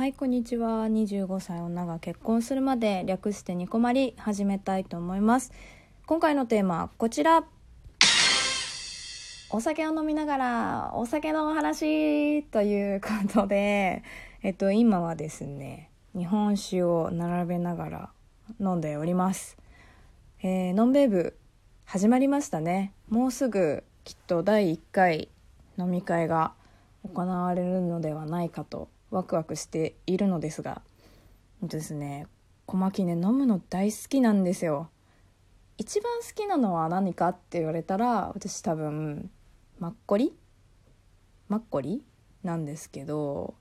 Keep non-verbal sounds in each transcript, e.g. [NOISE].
はいこんにちは。25歳女が結婚するまで略してニコマリ始めたいと思います。今回のテーマはこちら。お酒を飲みながらお酒のお話ということでえっと今はですね日本酒を並べながら飲んでおります。えー、ノンベーブ始まりましたね。もうすぐきっと第1回飲み会が行われるのではないかとワクワクしているのですがですね小牧ね飲むの大好きなんですよ。一番好きなのは何かって言われたら私多分マッコリ？マッコリなんですけど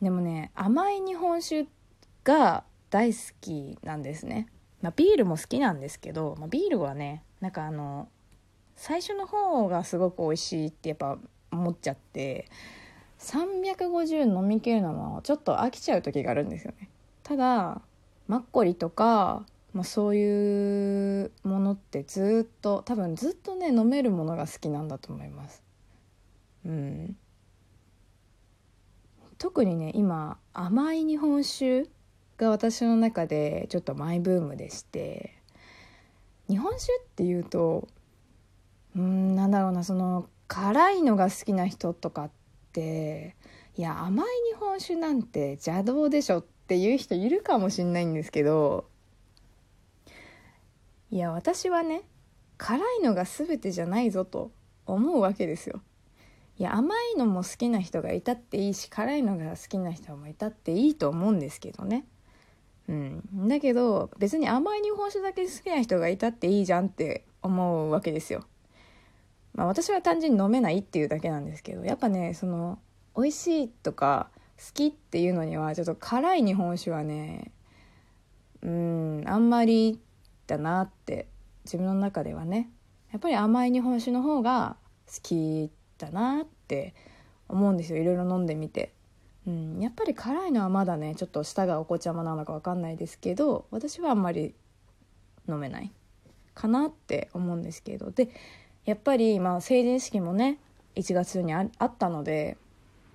でもね甘い日本酒が大好きなんですね、まあ、ビールも好きなんですけど、まあ、ビールはねなんかあの最初の方がすごく美味しいってやっぱ思っちゃって350飲み切るのもちょっと飽きちゃう時があるんですよね。ただマッコリとか、まあ、そういうものってずっと多分ずっとね飲めるものが好きなんだと思います。うん。特にね今甘い日本酒が私の中でちょっとマイブームでして日本酒っていうとうんなんだろうなその辛いのが好きな人とかっていや甘い日本酒なんて邪道でしょっていう人いるかもしんないんですけどいや私はね辛いのが全てじゃないぞと思うわけですよ。いや甘いのも好きな人がいたっていいし辛いのが好きな人もいたっていいと思うんですけどね。うん、だけど別に甘い日本酒だけ好きな人がいたっていいじゃんって思うわけですよ。まあ、私は単純に飲めないっていうだけなんですけどやっぱねその美味しいとか好きっていうのにはちょっと辛い日本酒はねうんあんまりだなって自分の中ではね。やっぱり甘い日本酒の方が好きだなって思うんですよ。いろいろ飲んでみて。うん、やっぱり辛いのはまだねちょっと舌がお子ちゃまなのか分かんないですけど私はあんまり飲めないかなって思うんですけど。でやっぱりまあ成人式もね1月にあったので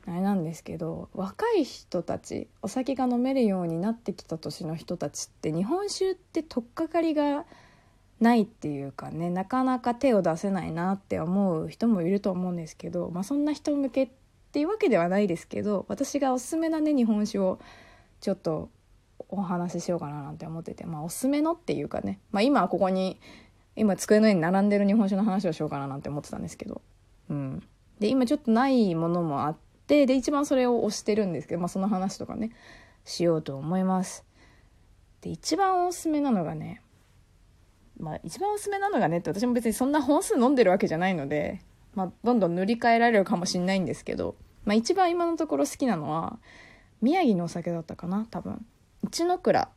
あれなんですけど若い人たちお酒が飲めるようになってきた年の人たちって日本酒って取っかかりがないっていうかねなかなか手を出せないなって思う人もいると思うんですけど、まあ、そんな人向けっていうわけではないですけど私がおすすめなね日本酒をちょっとお話ししようかななんて思っててまあおすすめのっていうかね、まあ、今ここに今机の上に並んでる日本酒の話をしようかななんて思ってたんですけど、うん、で今ちょっとないものもあってで一番それを推してるんですけど、まあ、その話とかねしようと思います。で一番おすすめなのがねまあ一番おすすめなのがねって私も別にそんな本数飲んでるわけじゃないので、まあ、どんどん塗り替えられるかもしんないんですけど、まあ、一番今のところ好きなのは宮城のお酒だったかな多分。一ノ倉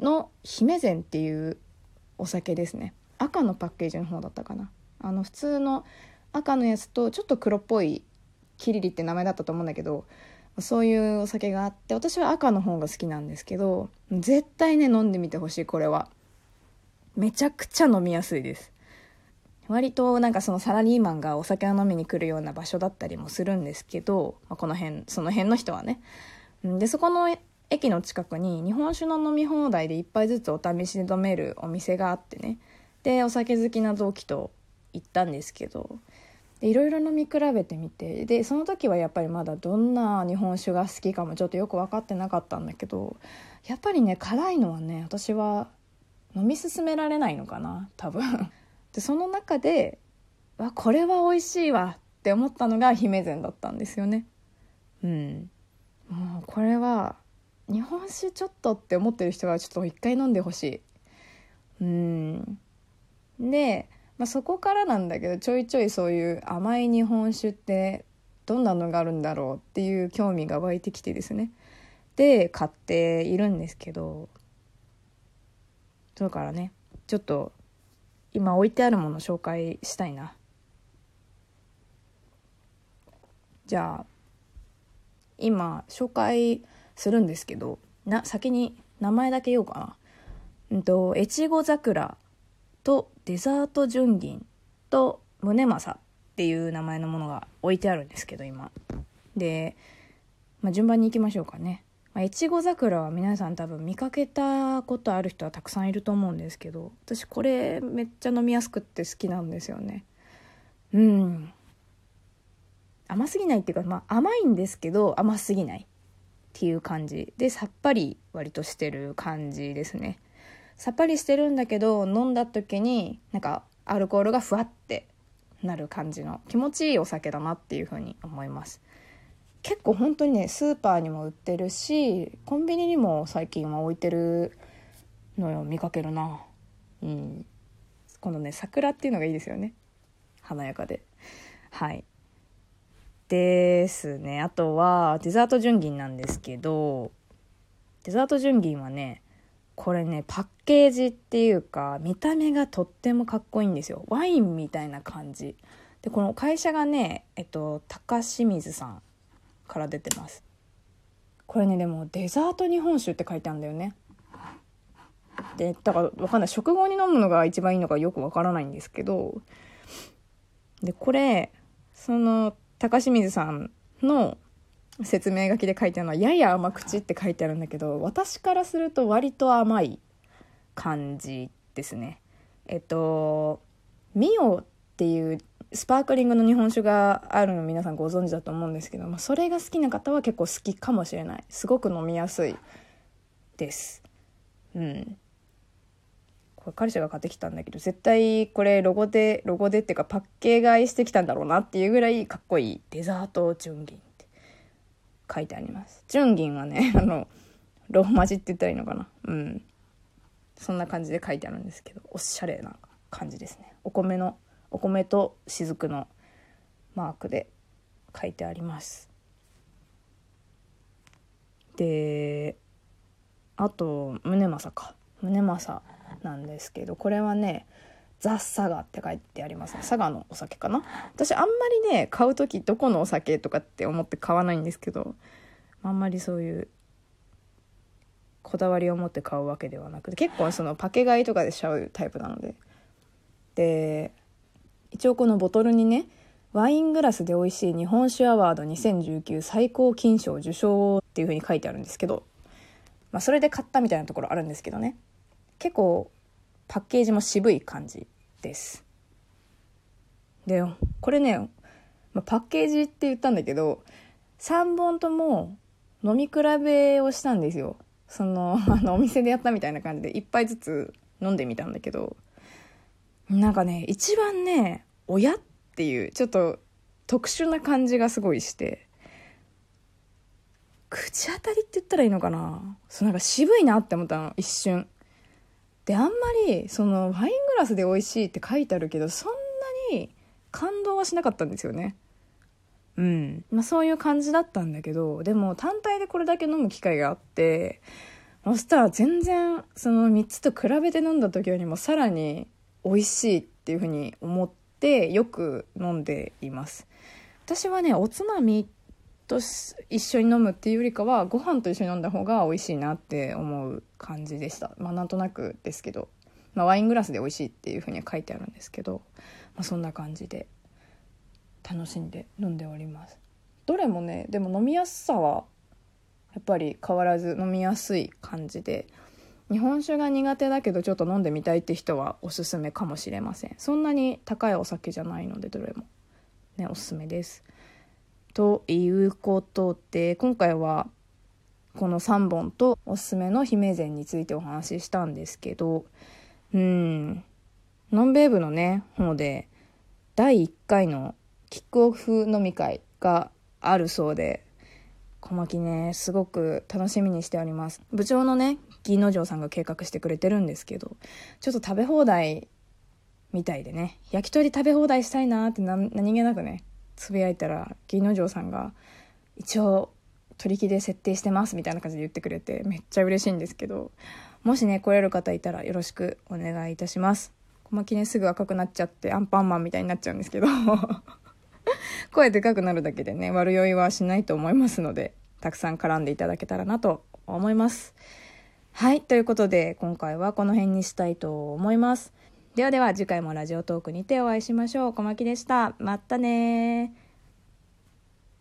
の姫膳っていうお酒ですね。赤のパッケージの方だったかな。あの普通の赤のやつとちょっと黒っぽいキリリって名前だったと思うんだけどそういうお酒があって私は赤の方が好きなんですけど絶対ね飲んでみてほしいこれは。めちゃくちゃ飲みやすいです。割となんかそのサラリーマンがお酒を飲みに来るような場所だったりもするんですけど、まあ、この辺その辺の人はね。でそこの駅の近くに日本酒の飲み放題で1杯ずつお試しで飲めるお店があってね。でお酒好きな同期と行ったんですけどいろいろ飲み比べてみてでその時はやっぱりまだどんな日本酒が好きかもちょっとよく分かってなかったんだけどやっぱりね辛いのはね私は飲み進められないのかな多分。[LAUGHS] でその中でわこれは美味しいわって思ったのが姫膳だったんですよね。うん。もうこれは日本酒ちょっとって思ってる人はちょっと一回飲んでほしい。うん。で、まあ、そこからなんだけどちょいちょいそういう甘い日本酒ってどんなのがあるんだろうっていう興味が湧いてきてですね。で買っているんですけどだからねちょっと今置いてあるもの紹介したいな。じゃあ今紹介するんですけどな先に名前だけ言おうかな。うんと越後桜。とデザート純銀と宗正っていう名前のものが置いてあるんですけど今。でまあ、順番に行きましょうかね。まあ、いちご桜は皆さん多分見かけたことある人はたくさんいると思うんですけど私これめっちゃ飲みやすくって好きなんですよね。うん。甘すぎないっていうか、まあ、甘いんですけど甘すぎないっていう感じ。でさっぱり割としてる感じですね。さっぱりしてるんだけど飲んだ時になんかアルコールがふわってなる感じの気持ちいいお酒だなっていうふうに思います。結構本当にねスーパーにも売ってるしコンビニにも最近は置いてるのよ見かけるな。うん。このね桜っていうのがいいですよね。華やかで。はい。ですね。あとはデザート純銀なんですけどデザート純銀はねこれねパッケージっていうか見た目がとってもかっこいいんですよ。ワインみたいな感じ。でこの会社がねえっと高清水さんから出てます。これねでもデザート日本酒って書いてあるんだよね。でだからわかんない。食後に飲むのが一番いいのかよくわからないんですけど。でこれその高清水さんの説明書きで書いてあるのはやや甘口って書いてあるんだけど私からすると割と甘い感じですね。えっとミオっていうスパークリングの日本酒があるの皆さんご存知だと思うんですけど、まあ、それが好きな方は結構好きかもしれない。すごく飲みやすいです。うん。これ彼氏が買ってきたんだけど絶対これロゴでロゴでっていうかパッケー買いしてきたんだろうなっていうぐらいかっこいい。デザート純銀書いてあります。純銀はね [LAUGHS] あのローマ字って言ったらいいのかな。うん。そんな感じで書いてあるんですけどおしゃれな感じですね。お米のお米と雫のマークで書いてあります。であと宗正か。宗正なんですけどこれはねザ・サガって書いてありますね。佐賀のお酒かな？私あんまりね買う時どこのお酒とかって思って買わないんですけどあんまりそういうこだわりを持って買うわけではなくて結構そのパケ買いとかでしちゃうタイプなので。で一応このボトルにねワイングラスで美味しい日本酒アワード2019最高金賞受賞っていう風に書いてあるんですけど、まあ、それで買ったみたいなところあるんですけどね。結構パッケージも渋い感じ。です。でこれね、まあ、パッケージって言ったんだけど3本とも飲み比べをしたんですよ。その [LAUGHS] あのお店でやったみたいな感じで1杯ずつ飲んでみたんだけどなんかね一番ね親っていうちょっと特殊な感じがすごいして口当たりって言ったらいいのかな。そうなんか渋いなって思ったの一瞬。であんまりそのワイングラスで美味しいって書いてあるけどそんなに感動はしなかったんですよね。うん。まあそういう感じだったんだけどでも単体でこれだけ飲む機会があってそしたら全然その3つと比べて飲んだ時よりもさらに美味しいっていうふうに思ってよく飲んでいます。私はねおつまみと一緒に飲むっていうよりかはご飯と一緒に飲んだ方が美味しいなって思う感じでした。まあなんとなくですけど、まあ、ワイングラスで美味しいっていうふうには書いてあるんですけど、まあ、そんな感じで楽しんで飲んでおります。どれもねでも飲みやすさはやっぱり変わらず飲みやすい感じで日本酒が苦手だけどちょっと飲んでみたいって人はおすすめかもしれません。そんなに高いお酒じゃないのでどれも。ねおすすめです。ということで今回はこの3本とおすすめの姫膳についてお話ししたんですけどうんノンベーブのね方で第1回のキックオフ飲み会があるそうで小牧ねすごく楽しみにしております。部長のね義之丞さんが計画してくれてるんですけどちょっと食べ放題みたいでね焼き鳥食べ放題したいなって何気なくねつぶやいたら義之丞さんが一応取り木で設定してますみたいな感じで言ってくれてめっちゃ嬉しいんですけどもしね来れる方いたらよろしくお願いいたします。小牧ねすぐ赤くなっちゃってアンパンマンみたいになっちゃうんですけど声でかくなるだけでね悪酔いはしないと思いますのでたくさん絡んでいただけたらなと思います。はいということで今回はこの辺にしたいと思います。ではでは次回もラジオトークにてお会いしましょう。小牧でした。またね